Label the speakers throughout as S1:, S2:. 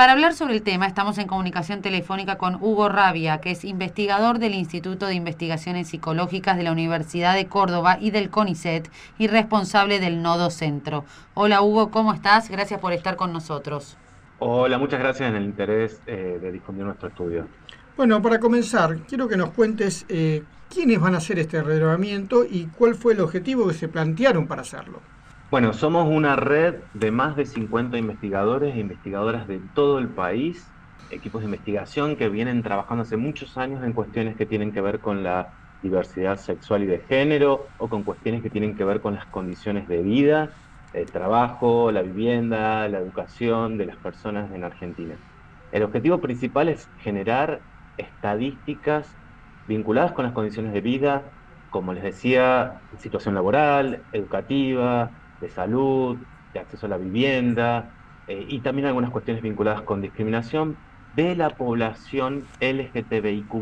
S1: Para hablar sobre el tema estamos en comunicación telefónica con Hugo Rabia, que es investigador del Instituto de Investigaciones Psicológicas de la Universidad de Córdoba y del CONICET y responsable del Nodo Centro. Hola Hugo, ¿cómo estás? Gracias por estar con nosotros.
S2: Hola, muchas gracias en el interés eh, de difundir nuestro estudio.
S3: Bueno, para comenzar, quiero que nos cuentes eh, quiénes van a hacer este relevamiento y cuál fue el objetivo que se plantearon para hacerlo.
S2: Bueno, somos una red de más de 50 investigadores e investigadoras de todo el país, equipos de investigación que vienen trabajando hace muchos años en cuestiones que tienen que ver con la diversidad sexual y de género o con cuestiones que tienen que ver con las condiciones de vida, el trabajo, la vivienda, la educación de las personas en Argentina. El objetivo principal es generar estadísticas vinculadas con las condiciones de vida, como les decía, situación laboral, educativa, de salud, de acceso a la vivienda eh, y también algunas cuestiones vinculadas con discriminación de la población LGTBIQ,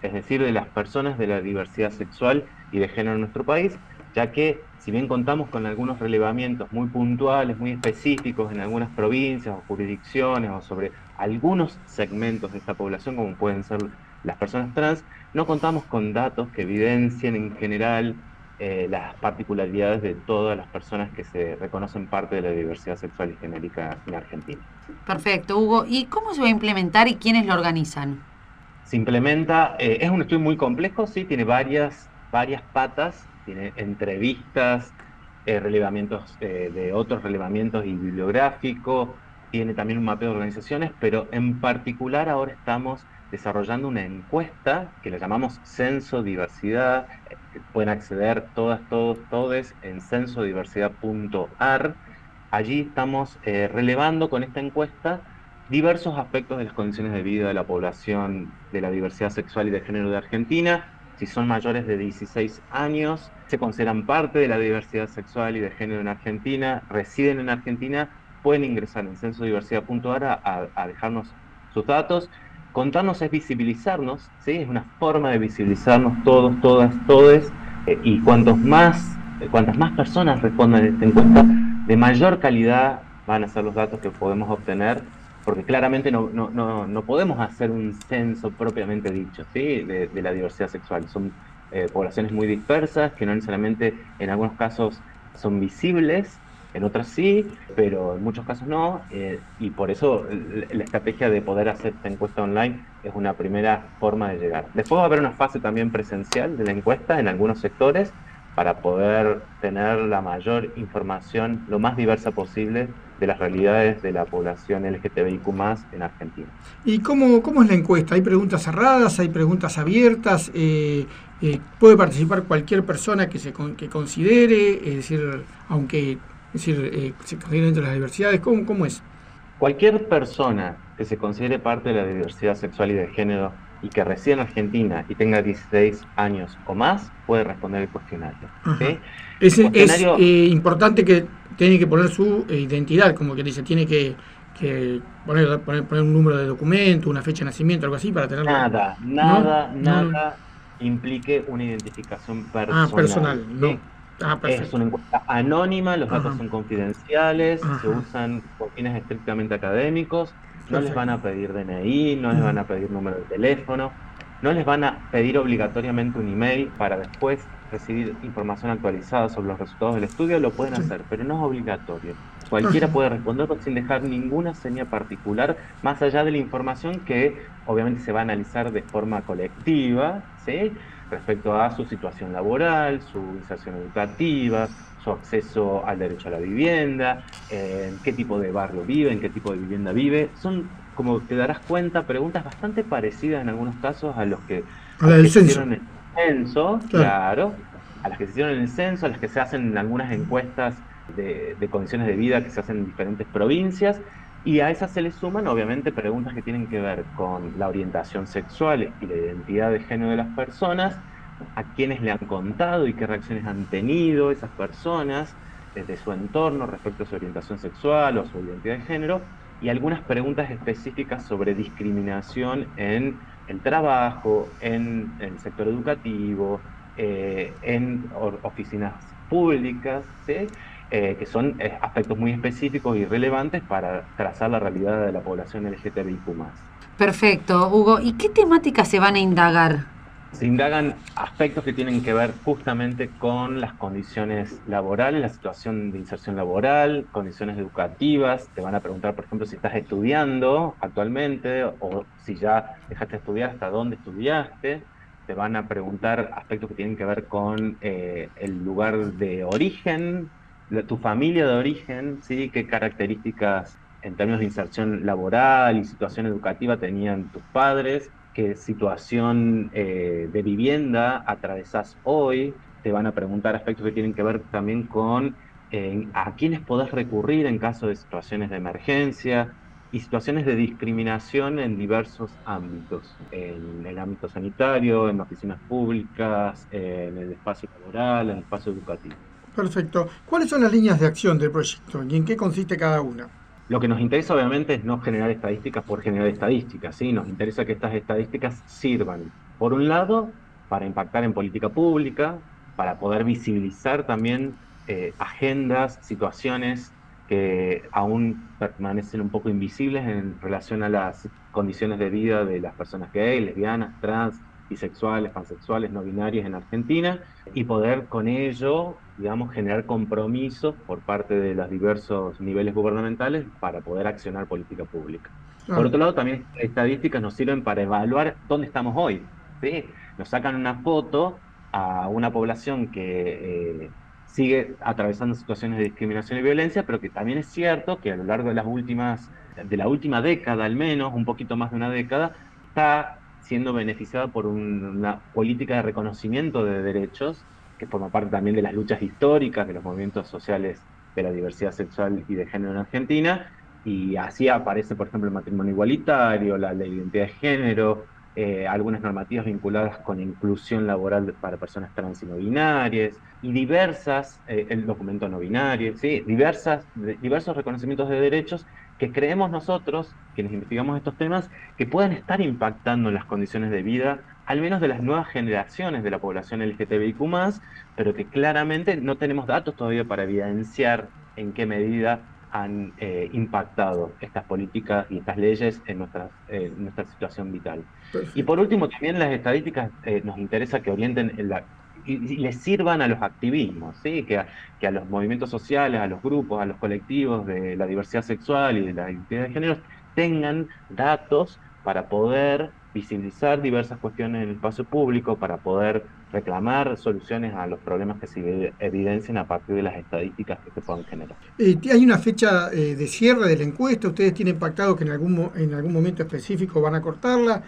S2: es decir, de las personas de la diversidad sexual y de género en nuestro país, ya que si bien contamos con algunos relevamientos muy puntuales, muy específicos en algunas provincias o jurisdicciones o sobre algunos segmentos de esta población, como pueden ser las personas trans, no contamos con datos que evidencien en general eh, las particularidades de todas las personas que se reconocen parte de la diversidad sexual y genérica en Argentina.
S1: Perfecto, Hugo. ¿Y cómo se va a implementar y quiénes lo organizan?
S2: Se implementa, eh, es un estudio muy complejo, sí, tiene varias, varias patas, tiene entrevistas, eh, relevamientos de otros relevamientos y bibliográfico, tiene también un mapeo de organizaciones, pero en particular ahora estamos desarrollando una encuesta que la llamamos Censo Diversidad. Pueden acceder todas, todos, todes en censodiversidad.ar. Allí estamos eh, relevando con esta encuesta diversos aspectos de las condiciones de vida de la población de la diversidad sexual y de género de Argentina. Si son mayores de 16 años, se consideran parte de la diversidad sexual y de género en Argentina, residen en Argentina, pueden ingresar en censodiversidad.ar a, a dejarnos sus datos Contarnos es visibilizarnos, ¿sí? es una forma de visibilizarnos todos, todas, todes, eh, y cuantos más, eh, cuantas más personas respondan a esta encuesta, de mayor calidad van a ser los datos que podemos obtener, porque claramente no, no, no, podemos hacer un censo propiamente dicho ¿sí? de, la diversidad sexual. Son eh, poblaciones muy dispersas que no necesariamente en algunos casos son visibles en otras sí, pero en muchos casos no, eh, y por eso la estrategia de poder hacer esta encuesta online es una primera forma de llegar. Después va a haber una fase también presencial de la encuesta en algunos sectores para poder tener la mayor información, lo más diversa posible, de las realidades de la población LGTBIQ en Argentina.
S3: ¿Y cómo, cómo es la encuesta? ¿Hay preguntas cerradas? ¿Hay preguntas abiertas? Eh, eh, ¿Puede participar cualquier persona que se que considere? Es decir, aunque es decir, eh, se considera dentro de las diversidades. ¿Cómo, ¿Cómo es?
S2: Cualquier persona que se considere parte de la diversidad sexual y de género y que resida en Argentina y tenga 16 años o más puede responder el cuestionario.
S3: Es, eh, importante que tiene que poner su eh, identidad, como que dice, tiene que, poner, poner, un número de documento, una fecha de nacimiento, algo así para tenerlo.
S2: Nada, nada, nada implique una identificación personal.
S3: Ah, personal, no.
S2: Ah, es una encuesta anónima, los datos son confidenciales, se usan con fines estrictamente académicos, no les van a pedir DNI, no les van a pedir número de teléfono, no les van a pedir obligatoriamente un email para después recibir información actualizada sobre los resultados del estudio, lo pueden hacer, pero no es obligatorio. Cualquiera puede responder sin dejar ninguna seña particular, más allá de la información que obviamente se va a analizar de forma colectiva, ¿sí? Respecto a su situación laboral, su inserción educativa, su acceso al derecho a la vivienda, en qué tipo de barrio vive, en qué tipo de vivienda vive. Son, como te darás cuenta, preguntas bastante parecidas en algunos casos a los que,
S3: se
S2: hicieron en el censo, claro. a las que se hicieron en el censo, a las que se hacen en algunas encuestas de, de condiciones de vida que se hacen en diferentes provincias. Y a esas se le suman, obviamente, preguntas que tienen que ver con la orientación sexual y la identidad de género de las personas, a quienes le han contado y qué reacciones han tenido esas personas desde su entorno respecto a su orientación sexual o su identidad de género, y algunas preguntas específicas sobre discriminación en el trabajo, en el sector educativo, eh, en oficinas públicas. Eh, que son eh, aspectos muy específicos y relevantes para trazar la realidad de la población LGTBIQ.
S1: Perfecto, Hugo. ¿Y qué temáticas se van a indagar?
S2: Se indagan aspectos que tienen que ver justamente con las condiciones laborales, la situación de inserción laboral, condiciones educativas. Te van a preguntar, por ejemplo, si estás estudiando actualmente o si ya dejaste de estudiar, hasta dónde estudiaste te van a preguntar aspectos que tienen que ver con eh, el lugar de origen, tu familia de origen, ¿sí? qué características en términos de inserción laboral y situación educativa tenían tus padres, qué situación eh, de vivienda atravesás hoy, te van a preguntar aspectos que tienen que ver también con eh, a quiénes podés recurrir en caso de situaciones de emergencia, y situaciones de discriminación en diversos ámbitos, en el ámbito sanitario, en oficinas públicas, en el espacio laboral, en el espacio educativo.
S3: Perfecto. ¿Cuáles son las líneas de acción del proyecto y en qué consiste cada una?
S2: Lo que nos interesa obviamente es no generar estadísticas por generar estadísticas, ¿sí? nos interesa que estas estadísticas sirvan, por un lado, para impactar en política pública, para poder visibilizar también eh, agendas, situaciones que aún permanecen un poco invisibles en relación a las condiciones de vida de las personas gay, lesbianas, trans, bisexuales, pansexuales, no binarias en Argentina y poder con ello, digamos, generar compromisos por parte de los diversos niveles gubernamentales para poder accionar política pública. Por otro lado, también estadísticas nos sirven para evaluar dónde estamos hoy. ¿sí? Nos sacan una foto a una población que eh, sigue atravesando situaciones de discriminación y violencia, pero que también es cierto que a lo largo de las últimas, de la última década al menos, un poquito más de una década, está siendo beneficiada por una política de reconocimiento de derechos, que forma parte también de las luchas históricas de los movimientos sociales de la diversidad sexual y de género en Argentina, y así aparece, por ejemplo, el matrimonio igualitario, la de identidad de género, eh, algunas normativas vinculadas con inclusión laboral para personas trans y no binarias, y diversas, eh, el documento no binario, ¿sí? diversas, diversos reconocimientos de derechos que creemos nosotros, quienes investigamos estos temas, que pueden estar impactando en las condiciones de vida, al menos de las nuevas generaciones de la población LGTBIQ, pero que claramente no tenemos datos todavía para evidenciar en qué medida han eh, impactado estas políticas y estas leyes en, nuestra nuestra situación vital. Y por último, también las estadísticas eh, nos interesa que orienten la, y, les sirvan a los activismos, ¿sí? que, a, que a los movimientos sociales, a los grupos, a los colectivos de la diversidad sexual y de la identidad de género tengan datos para poder visibilizar diversas cuestiones en el espacio público, para poder reclamar soluciones a los problemas que se evidencian a partir de las estadísticas que se puedan generar.
S3: Eh, ¿Hay una fecha eh, de cierre de la encuesta? ¿Ustedes tienen pactado que en algún, en algún momento específico van a cortarla?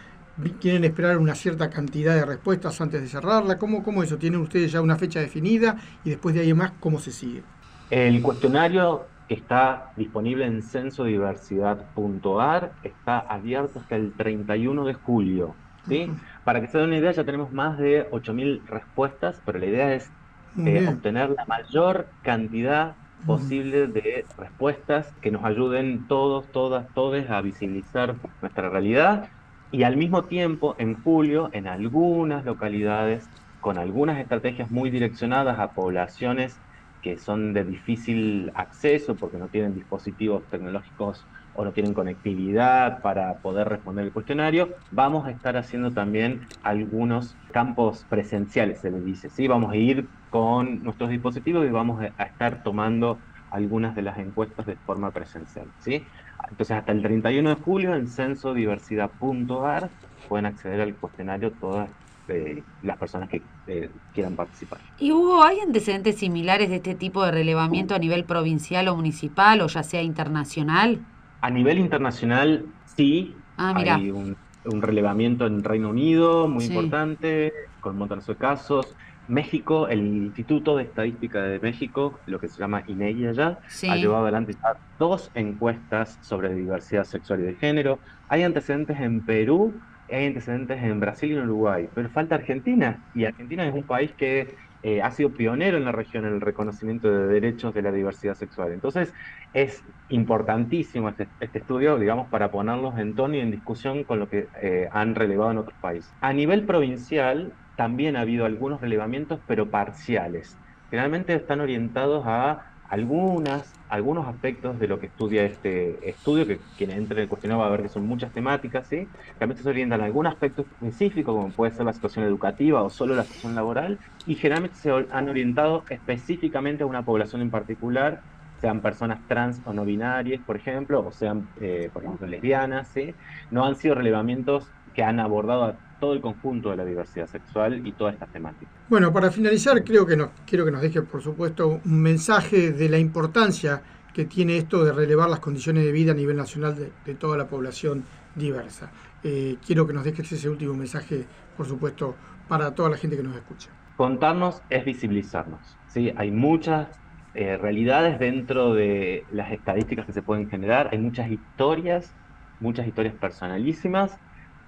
S3: ¿Quieren esperar una cierta cantidad de respuestas antes de cerrarla? ¿Cómo, cómo eso? ¿Tienen ustedes ya una fecha definida y después de ahí más cómo se sigue?
S2: El cuestionario está disponible en censodiversidad.ar, está abierto hasta el 31 de julio. ¿sí? Para que se den una idea, ya tenemos más de 8.000 respuestas, pero la idea es eh, obtener la mayor cantidad posible de respuestas que nos ayuden todos, todas, todos a visibilizar nuestra realidad y al mismo tiempo en julio en algunas localidades con algunas estrategias muy direccionadas a poblaciones que son de difícil acceso porque no tienen dispositivos tecnológicos o no tienen conectividad para poder responder el cuestionario, vamos a estar haciendo también algunos campos presenciales, se les dice, ¿sí? Vamos a ir con nuestros dispositivos y vamos a estar tomando algunas de las encuestas de forma presencial, ¿sí? Entonces, hasta el 31 de julio en censodiversidad.ar pueden acceder al cuestionario todas eh, las personas que eh, quieran participar.
S1: ¿Y Hugo, hay antecedentes similares de este tipo de relevamiento a nivel provincial o municipal o ya sea internacional?
S2: A nivel internacional, sí. Ah, hay un, relevamiento en Reino Unido muy importante, con montones de casos. México, el Instituto de Estadística de México, lo que se llama INEGI allá, ha llevado adelante dos encuestas sobre diversidad sexual y de género. Hay antecedentes en Perú hay antecedentes en Brasil y en Uruguay, pero falta Argentina, y Argentina es un país que eh, ha sido pionero en la región en el reconocimiento de derechos de la diversidad sexual. Entonces, es importantísimo este, este estudio, digamos, para ponerlos en tono y en discusión con lo que eh, han relevado en otros países. A nivel provincial, también ha habido algunos relevamientos, pero parciales. Generalmente están orientados a algunas, algunos aspectos de lo que estudia este estudio, que quien entre en el cuestionario va a ver que son muchas temáticas, ¿sí? Realmente se orientan a algún aspecto específico, como puede ser la situación educativa o solo la situación laboral, y generalmente se han orientado específicamente a una población en particular, sean personas trans o no binarias, por ejemplo, o sean, eh, por ejemplo, lesbianas, ¿sí? No han sido relevamientos que han abordado a todo el conjunto de la diversidad sexual y todas estas temáticas.
S3: Bueno, para finalizar, creo que nos, quiero que nos deje, por supuesto, un mensaje de la importancia que tiene esto de relevar las condiciones de vida a nivel nacional de, toda la población diversa. Eh, quiero que nos dejes ese último mensaje, por supuesto, para toda la gente que nos escucha.
S2: Contarnos es visibilizarnos. ¿sí? Hay muchas eh, realidades dentro de las estadísticas que se pueden generar, hay muchas historias, muchas historias personalísimas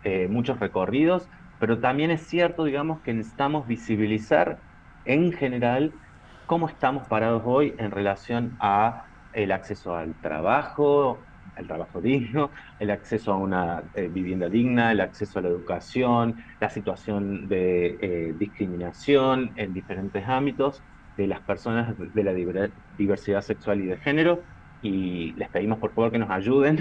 S2: eh, muchos recorridos, pero también es cierto, digamos, que necesitamos visibilizar en general cómo estamos parados hoy en relación a el acceso al trabajo, el trabajo digno, el acceso a una eh, vivienda digna, el acceso a la educación, la situación de eh, discriminación en diferentes ámbitos de las personas de la diversidad sexual y de género y les pedimos por favor que nos ayuden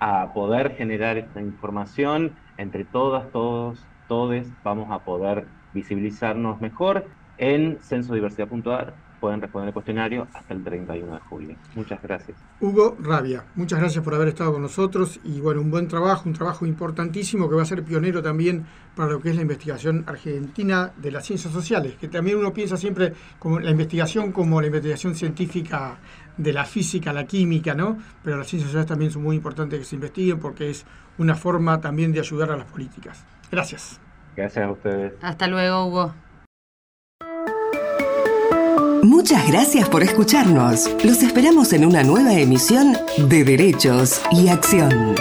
S2: a poder generar esta información entre todas, todos, todes, vamos a poder visibilizarnos mejor en censodiversidad.ar pueden responder el cuestionario hasta el 31 de julio. Muchas gracias.
S3: Hugo Rabia, muchas gracias por haber estado con nosotros y bueno, un buen trabajo, un trabajo importantísimo que va a ser pionero también para lo que es la investigación argentina de las ciencias sociales, que también uno piensa siempre como la investigación como la investigación científica de la física, la química, ¿no? Pero las ciencias sociales también son muy importantes que se investiguen porque es una forma también de ayudar a las políticas. Gracias.
S2: Gracias a ustedes.
S1: Hasta luego, Hugo.
S4: Muchas gracias por escucharnos. Los esperamos en una nueva emisión de Derechos y Acción.